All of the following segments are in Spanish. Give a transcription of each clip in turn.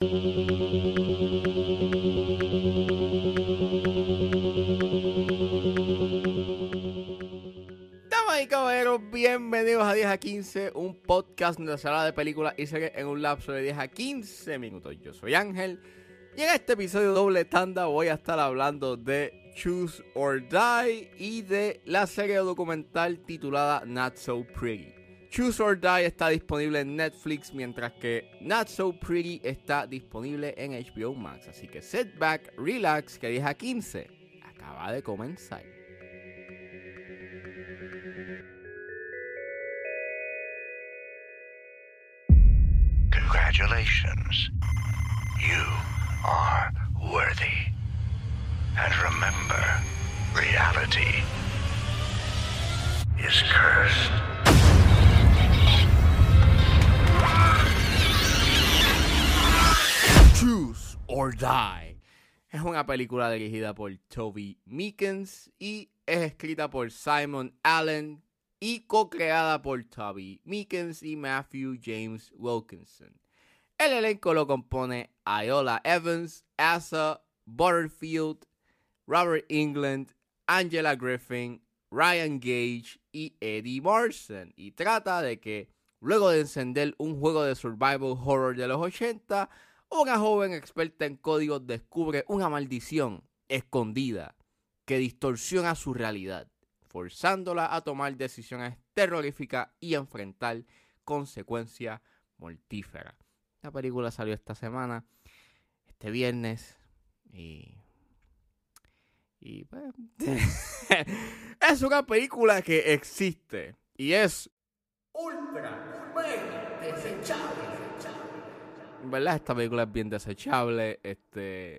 Damas y caballeros, bienvenidos a 10 a 15, un podcast donde se habla de películas y series en un lapso de 10 a 15 minutos. Yo soy Ángel y en este episodio doble tanda voy a estar hablando de Choose or Die y de la serie documental titulada Not So Pretty. Choose or Die está disponible en Netflix, mientras que Not So Pretty está disponible en HBO Max. Así que sit back, relax, que 10 a 15 acaba de comenzar. Congratulations. You are worthy. And remember, reality is cursed. Choose or Die. Es una película dirigida por Toby Meekins y es escrita por Simon Allen y co-creada por Toby Meekins y Matthew James Wilkinson. El elenco lo compone Iola Evans, Asa Butterfield, Robert England, Angela Griffin, Ryan Gage y Eddie Marson. Y trata de que luego de encender un juego de survival horror de los 80, una joven experta en códigos descubre una maldición escondida que distorsiona su realidad, forzándola a tomar decisiones terroríficas y enfrentar consecuencias mortíferas. La película salió esta semana, este viernes, y. Y pues, es una película que existe y es ultra, mega desechable. Verdad, esta película es bien desechable. Este.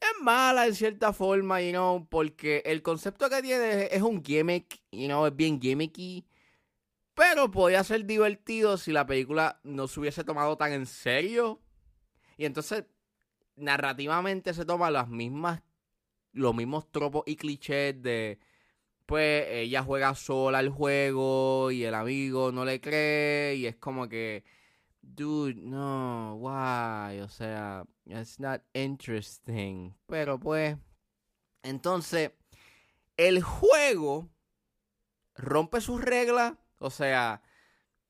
Es mala en cierta forma, you know, porque el concepto que tiene es, es un gimmick, you know, es bien gimmicky. Pero podía ser divertido si la película no se hubiese tomado tan en serio. Y entonces, narrativamente se toman las mismas, los mismos tropos y clichés de, pues, ella juega sola el juego y el amigo no le cree y es como que, dude, no, why, o sea, it's not interesting. Pero pues, entonces, el juego rompe sus reglas, o sea,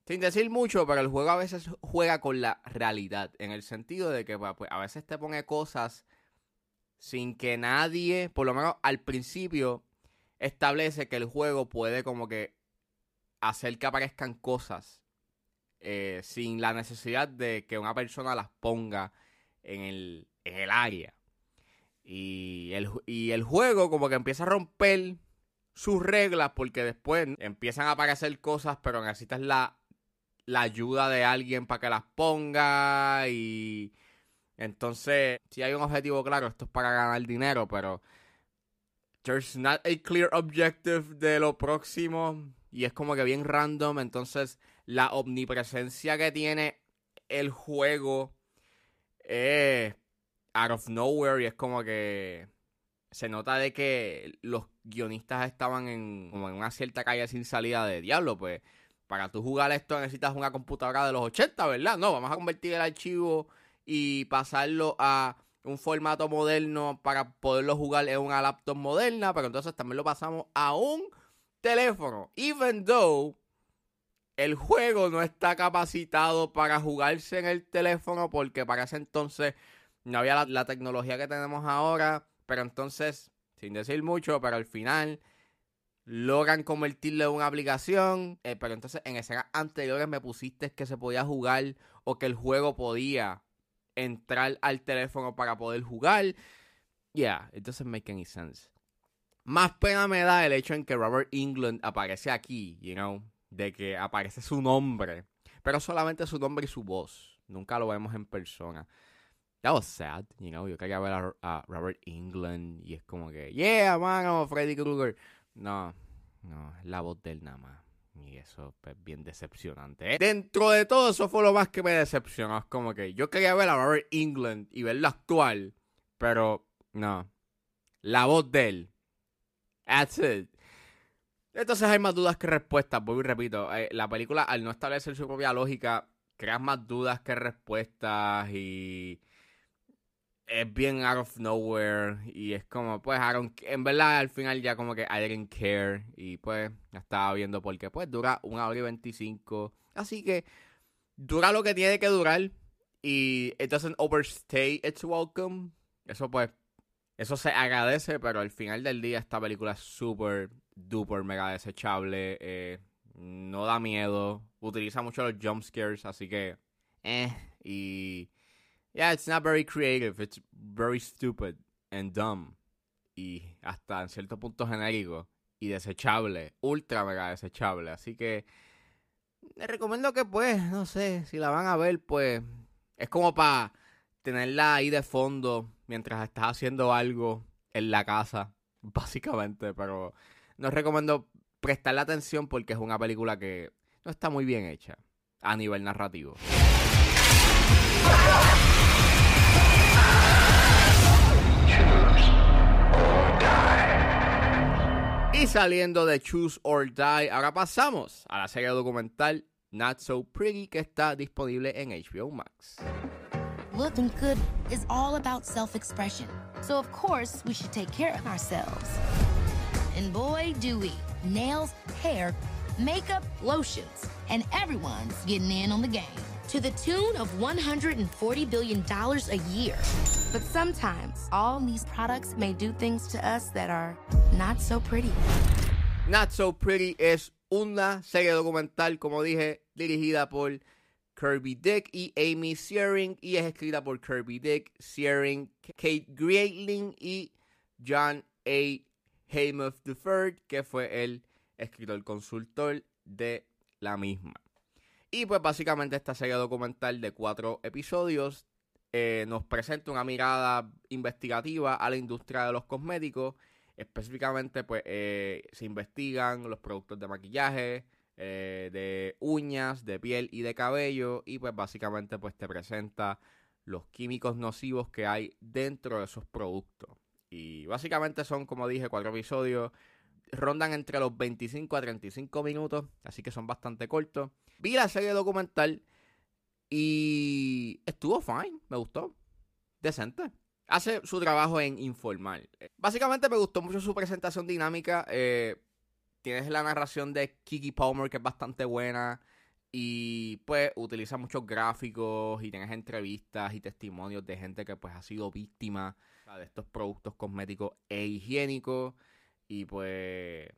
sin decir mucho, pero el juego a veces juega con la realidad, en el sentido de que pues, a veces te pone cosas sin que nadie, por lo menos al principio, establece que el juego puede como que hacer que aparezcan cosas eh, sin la necesidad de que una persona las ponga en el, en el área. Y el, y el juego como que empieza a romper sus reglas porque después empiezan a aparecer cosas, pero necesitas la, la ayuda de alguien para que las ponga y entonces si hay un objetivo claro, esto es para ganar dinero, pero there's not a clear objective de lo próximo y es como que bien random, entonces la omnipresencia que tiene el juego es out of nowhere y es como que se nota de que los guionistas estaban en, como en una cierta calle sin salida de diablo, pues para tú jugar esto necesitas una computadora de los 80, ¿verdad? No, vamos a convertir el archivo y pasarlo a un formato moderno para poderlo jugar en una laptop moderna, pero entonces también lo pasamos a un teléfono, even though el juego no está capacitado para jugarse en el teléfono porque para ese entonces no había la, tecnología que tenemos ahora, pero entonces, sin decir mucho, pero al final logran convertirlo en una aplicación, eh, pero entonces en escenas anteriores me pusiste que se podía jugar o que el juego podía entrar al teléfono para poder jugar. Yeah, it doesn't make any sense. Más pena me da el hecho en que Robert England aparece aquí, you know, de que aparece su nombre, pero solamente su nombre y su voz. Nunca lo vemos en persona. That was sad, you know. Yo quería ver a, Robert England y es como que, yeah, mano, Freddy Krueger. No, no, la voz de él nada más. Y eso es bien decepcionante. ¿eh? Dentro de todo, eso fue lo más que me decepcionó. Es como que yo quería ver a Robert England y verlo actual, pero no. La voz de él. That's it. Entonces hay más dudas que respuestas. Vuelvo y repito. eh, la película, al no establecer su propia lógica, creas más dudas que respuestas y es bien out of nowhere y es como pues I don't- en verdad al final ya como que I didn't care y pues estaba viendo porque pues dura una hora y 25 así que dura lo que tiene que durar y it doesn't overstay its welcome eso pues eso se agradece pero al final del día esta película es súper duper mega desechable eh, no da miedo utiliza mucho los jump scares así que eh y Yeah, it's not very creative. It's very stupid and dumb. Y hasta en cierto punto genérico. Y desechable. Ultra mega desechable. Así que les recomiendo que pues, no sé, si la van a ver, pues es como para tenerla ahí de fondo mientras estás haciendo algo en la casa, básicamente. Pero no recomiendo prestarle atención porque es una película que no está muy bien hecha a nivel narrativo. Y saliendo de Choose or Die, ahora pasamos a la serie documental Not So Pretty que está disponible en HBO Max. Looking good is all about self expression. So, of course, we should take care of ourselves. And boy, do we. Nails, hair, makeup, lotions. And everyone's getting in on the game. To the tune of $140 billion a year. But sometimes, all these products may do things to us that are not so pretty. Not So Pretty es una serie documental, como dije, dirigida por Kirby Dick y Amy Searing y es escrita por Kirby Dick, Searing, Kate Greatling y John A. Heymuth III, que fue el escritor consultor de la misma. Y pues básicamente esta serie documental de cuatro episodios eh, nos presenta una mirada investigativa a la industria de los cosméticos. Específicamente, pues eh, se investigan los productos de maquillaje, eh, de uñas, de piel y de cabello. Y pues básicamente pues te presenta los químicos nocivos que hay dentro de esos productos. Y básicamente son, como dije, cuatro episodios. Rondan entre los 25 a 35 minutos, así que son bastante cortos. Vi la serie documental y estuvo fine, me gustó. Decente. Hace su trabajo en informal. Básicamente me gustó mucho su presentación dinámica. eh, tienes la narración de Kiki Palmer, que es bastante buena. Y pues utiliza muchos gráficos y tienes entrevistas y testimonios de gente que pues ha sido víctima de estos productos cosméticos e higiénicos. Y pues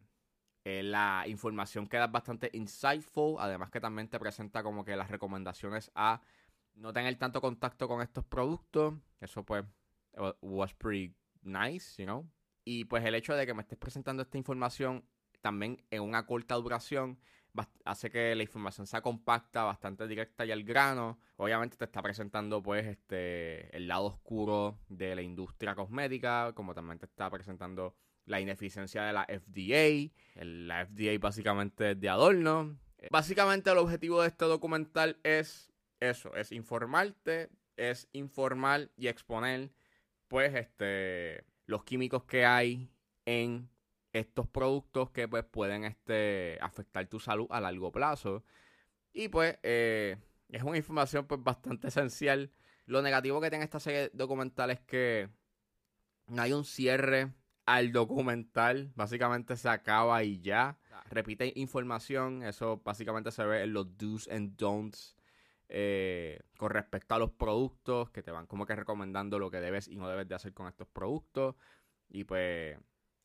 eh, la información queda bastante insightful. Además que también te presenta como que las recomendaciones a no tener tanto contacto con estos productos. Eso pues wa- was pretty nice, you know. Y pues el hecho de que me estés presentando esta información también en una corta duración hace que la información sea compacta, bastante directa y al grano. Obviamente te está presentando pues este el lado oscuro de la industria cosmética, como también te está presentando la ineficiencia de la FDA. La FDA básicamente es de adorno. Eh, Básicamente el objetivo de este documental es eso, es informarte, es informar y exponer pues este los químicos que hay en estos productos que pues pueden este afectar tu salud a largo plazo. Y pues eh, es una información pues bastante esencial. Lo negativo que tiene esta serie documental es que no hay un cierre al documental. Básicamente se acaba y ya. Repite información. Eso básicamente se ve en los do's and don'ts eh, con respecto a los productos que te van como que recomendando lo que debes y no debes de hacer con estos productos. Y pues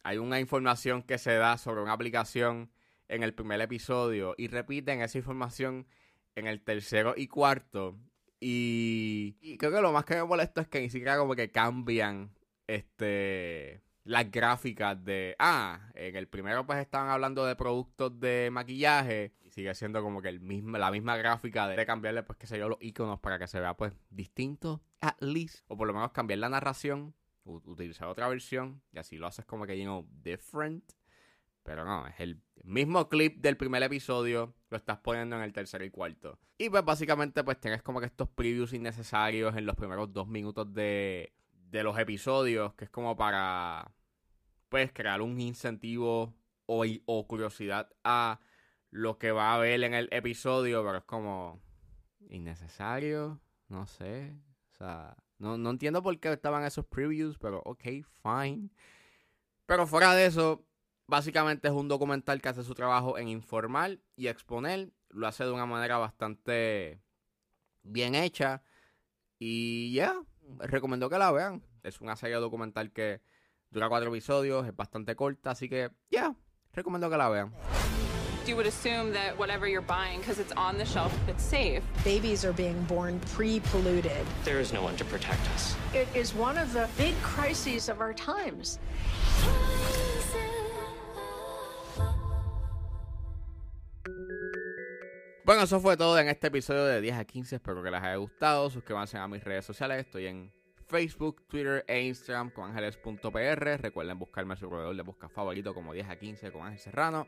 hay una información que se da sobre una aplicación en el primer episodio y repiten esa información en el tercero y cuarto. Y, creo que lo más que me molesta es que ni siquiera como que cambian este las gráficas de ah en el primero pues estaban hablando de productos de maquillaje y sigue siendo como que el mismo la misma gráfica de, de cambiarle pues qué sé yo los iconos para que se vea pues distinto at least o por lo menos cambiar la narración utilizar otra versión y así lo haces como que you know different pero no, es el mismo clip del primer episodio, lo estás poniendo en el tercero y cuarto. Y pues básicamente pues tienes como que estos previews innecesarios en los primeros dos minutos de, de los episodios, que es como para pues crear un incentivo o, o curiosidad a lo que va a haber en el episodio, pero es como... innecesario, no sé. O sea, no, no entiendo por qué estaban esos previews, pero ok, fine. Pero fuera de eso, básicamente es un documental que hace su trabajo en informar y exponer. Lo hace de una manera bastante bien hecha. Y ya, recomiendo que la vean. Es una serie documental que dura cuatro episodios, es bastante corta, así que ya, recomiendo que la vean. You would assume that whatever you're buying, because it's on the shelf, it's safe. Babies are being born pre polluted. There is no one to protect us. It is one of the big crises of our times. Bueno, eso fue todo en este episodio de 10 a 15. Espero que les haya gustado. Suscríbanse a mis redes sociales. Estoy en Facebook, Twitter e Instagram con ángeles.pr. Recuerden buscarme a su proveedor de busca favorito como 10 a 15 con Ángel Serrano.